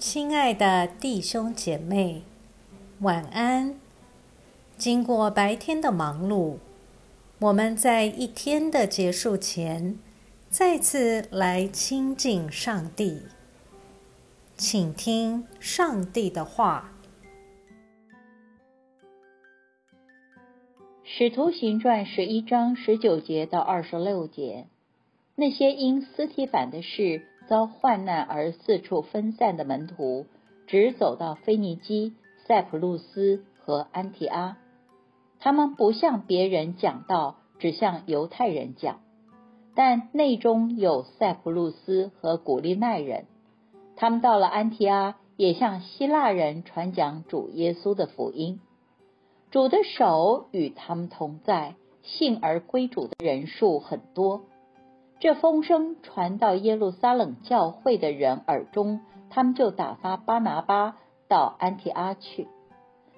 亲爱的弟兄姐妹，晚安。经过白天的忙碌，我们在一天的结束前，再次来亲近上帝，请听上帝的话。《使徒行传》十一章十九节到二十六节，那些因斯提反的事遭患难而四处分散的门徒，只走到腓尼基、塞浦路斯和安提阿。他们不向别人讲道，只向犹太人讲。但内中有塞浦路斯和古利奈人，他们到了安提阿，也向希腊人传讲主耶稣的福音。主的手与他们同在，信而归主的人数很多。这风声传到耶路撒冷教会的人耳中，他们就打发巴拿巴到安提阿去。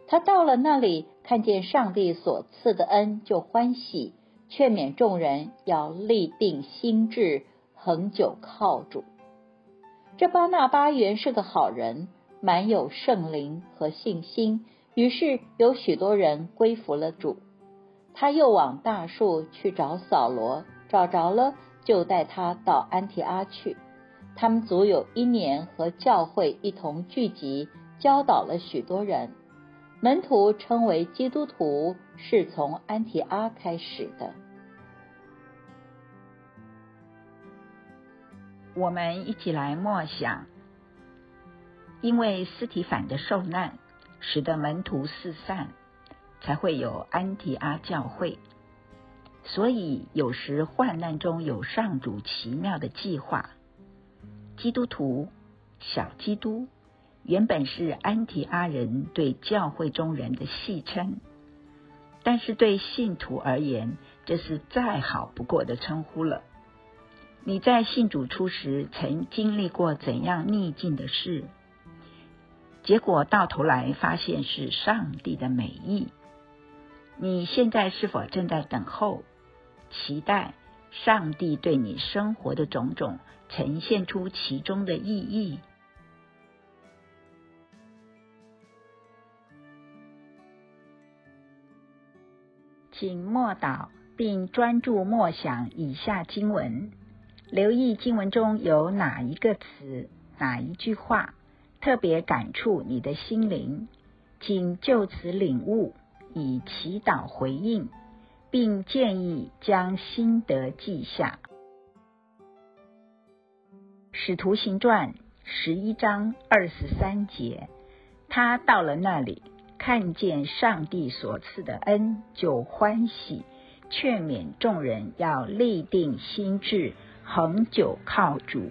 他到了那里，看见上帝所赐的恩，就欢喜，劝勉众人要立定心志，恒久靠主。这巴拿巴原是个好人，满有圣灵和信心。于是有许多人归服了主，他又往大树去找扫罗，找着了，就带他到安提阿去。他们足有一年和教会一同聚集，教导了许多人。门徒称为基督徒，是从安提阿开始的。我们一起来默想，因为斯提凡的受难。使得门徒四散，才会有安提阿教会。所以有时患难中有上主奇妙的计划。基督徒、小基督，原本是安提阿人对教会中人的戏称，但是对信徒而言，这是再好不过的称呼了。你在信主初时，曾经历过怎样逆境的事？结果到头来发现是上帝的美意。你现在是否正在等候、期待上帝对你生活的种种呈现出其中的意义？请默祷并专注默想以下经文，留意经文中有哪一个词、哪一句话。特别感触你的心灵，请就此领悟，以祈祷回应，并建议将心得记下。使徒行传十一章二十三节，他到了那里，看见上帝所赐的恩，就欢喜，劝勉众人要立定心志，恒久靠主。